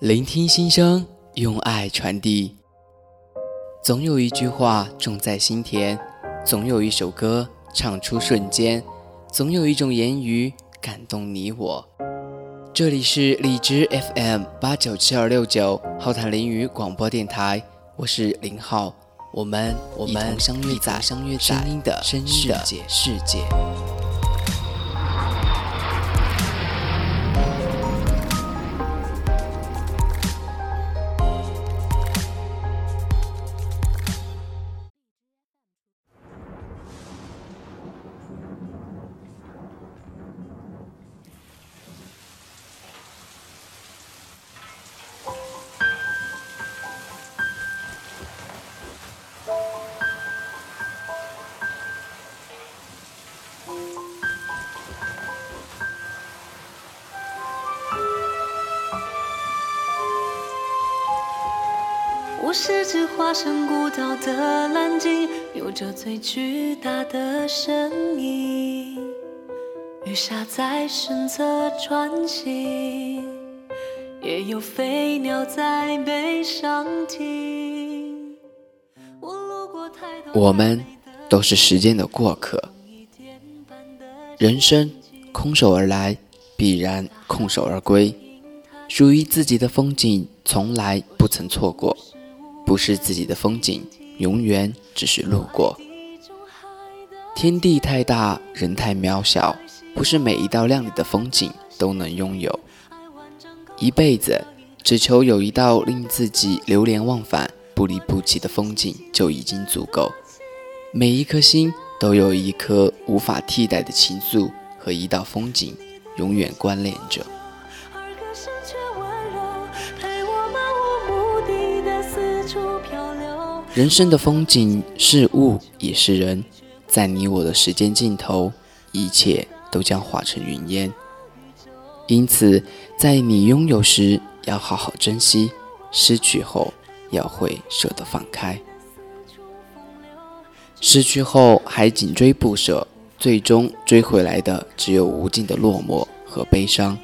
聆听心声，用爱传递。总有一句话种在心田，总有一首歌唱出瞬间，总有一种言语感动你我。这里是荔枝 FM 八九七二六九浩谈林语广播电台，我是林浩，我们我们相约在相约在声音的世界世界。我是只化身孤岛的蓝鲸，有着最巨大的身影。鱼虾在身侧穿行，也有飞鸟在背上停。我路过太多我们都是时间的过客，人生空手而来，必然空手而归。属于自己的风景，从来不曾错过。不是自己的风景，永远只是路过。天地太大，人太渺小，不是每一道亮丽的风景都能拥有。一辈子只求有一道令自己流连忘返、不离不弃的风景就已经足够。每一颗心都有一颗无法替代的情愫和一道风景，永远关联着。人生的风景是物也是人，在你我的时间尽头，一切都将化成云烟。因此，在你拥有时要好好珍惜，失去后要会舍得放开。失去后还紧追不舍，最终追回来的只有无尽的落寞和悲伤。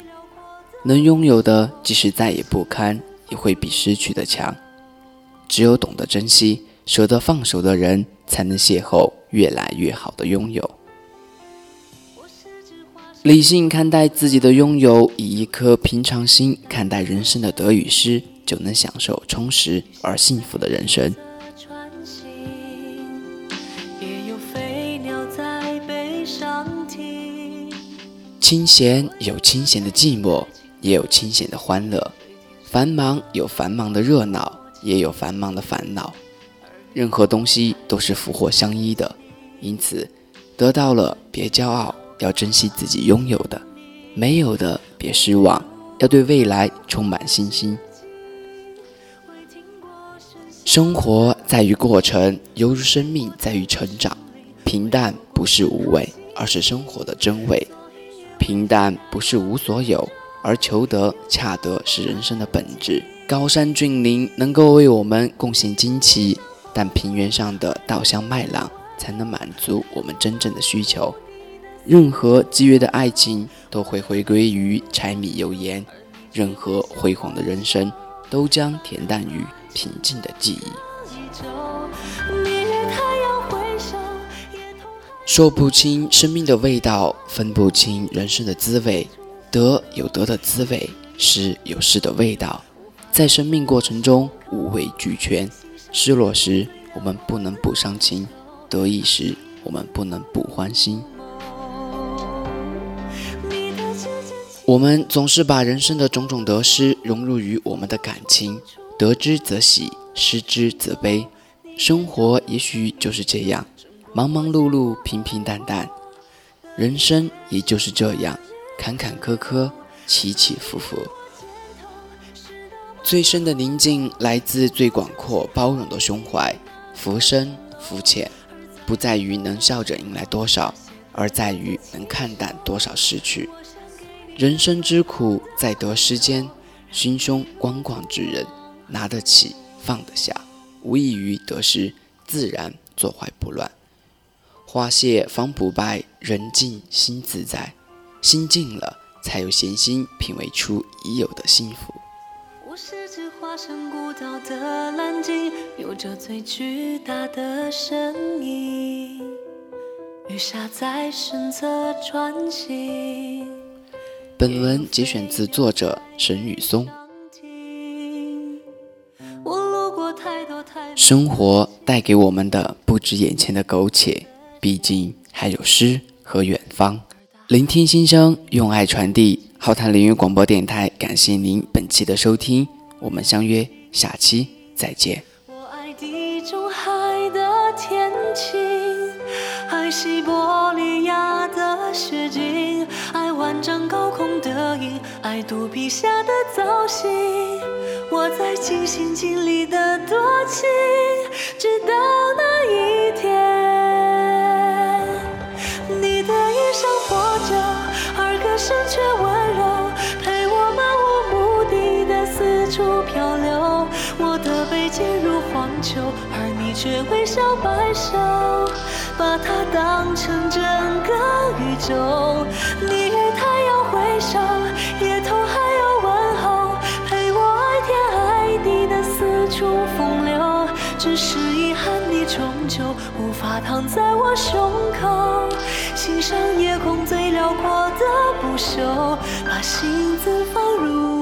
能拥有的，即使再也不堪，也会比失去的强。只有懂得珍惜、舍得放手的人，才能邂逅越来越好的拥有。理性看待自己的拥有，以一颗平常心看待人生的得与失，就能享受充实而幸福的人生。清闲有清闲的寂寞，也有清闲的欢乐；繁忙有繁忙的热闹。也有繁忙的烦恼，任何东西都是福祸相依的，因此得到了别骄傲，要珍惜自己拥有的；没有的别失望，要对未来充满信心。生活在于过程，犹如生命在于成长。平淡不是无味，而是生活的真味；平淡不是无所有，而求得恰得是人生的本质。高山峻岭能够为我们贡献惊奇，但平原上的稻香麦浪才能满足我们真正的需求。任何激越的爱情都会回归于柴米油盐，任何辉煌的人生都将恬淡于平静的记忆。说不清生命的味道，分不清人生的滋味，得有得的滋味，失有失的味道。在生命过程中，五味俱全。失落时，我们不能不伤心；得意时，我们不能不欢心。我们总是把人生的种种得失融入于我们的感情，得之则喜，失之则悲。生活也许就是这样，忙忙碌碌，平平淡淡。人生也就是这样，坎坎坷坷，起起伏伏。最深的宁静来自最广阔包容的胸怀。浮生浮浅，不在于能笑着迎来多少，而在于能看淡多少失去。人生之苦在得失间，心胸宽广之人，拿得起放得下，无异于得失，自然坐怀不乱。花谢方不败，人静心自在。心静了，才有闲心品味出已有的幸福。不是只化身孤岛的蓝鲸，有着最巨大的身影。雨下在身侧穿行。本文节选自作者沈雨松。生活带给我们的不止眼前的苟且，毕竟还有诗和远方。聆听心声，用爱传递。浩谈凌云广播电台，感谢您本期的收听，我们相约下期再见。我爱地中海的天晴，爱西伯利亚的雪景，爱万丈高空的鹰，爱肚皮下的藻荇。我在尽心尽力的多情，直到那一天，而你却微笑摆手，把它当成整个宇宙。你与太阳挥手，夜头还有问候，陪我爱天爱地的四处风流。只是遗憾，你终究无法躺在我胸口，欣赏夜空最辽阔的不朽，把心字放入。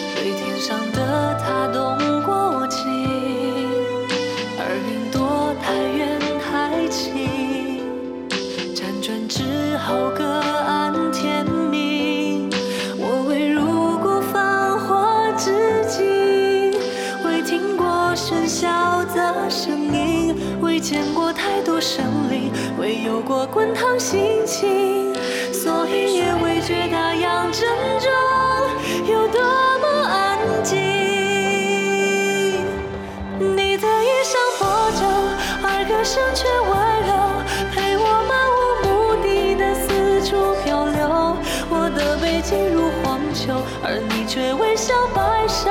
过滚烫心情，所以也未觉大洋正中有多么安静。你的衣裳破旧，而歌声却温柔，陪我漫无目的的四处漂流。我的背脊如荒丘，而你却微笑摆手，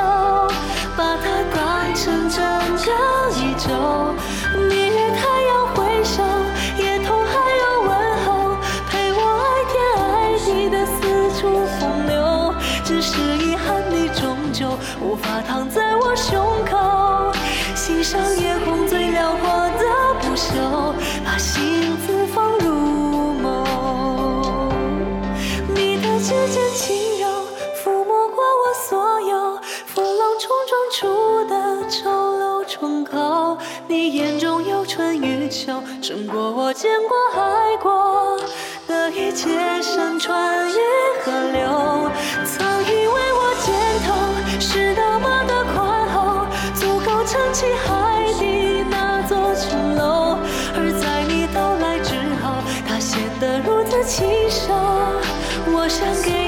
把它当成整个欣赏夜空最辽阔的不朽，把心字放入梦。你的指尖轻柔，抚摸过我所有风浪冲撞出的丑陋窗口。你眼中有春与秋，胜过我见过爱过的一切山川与河流。曾起海底那座城楼。而在你到来之后，它显得如此清瘦。我想给。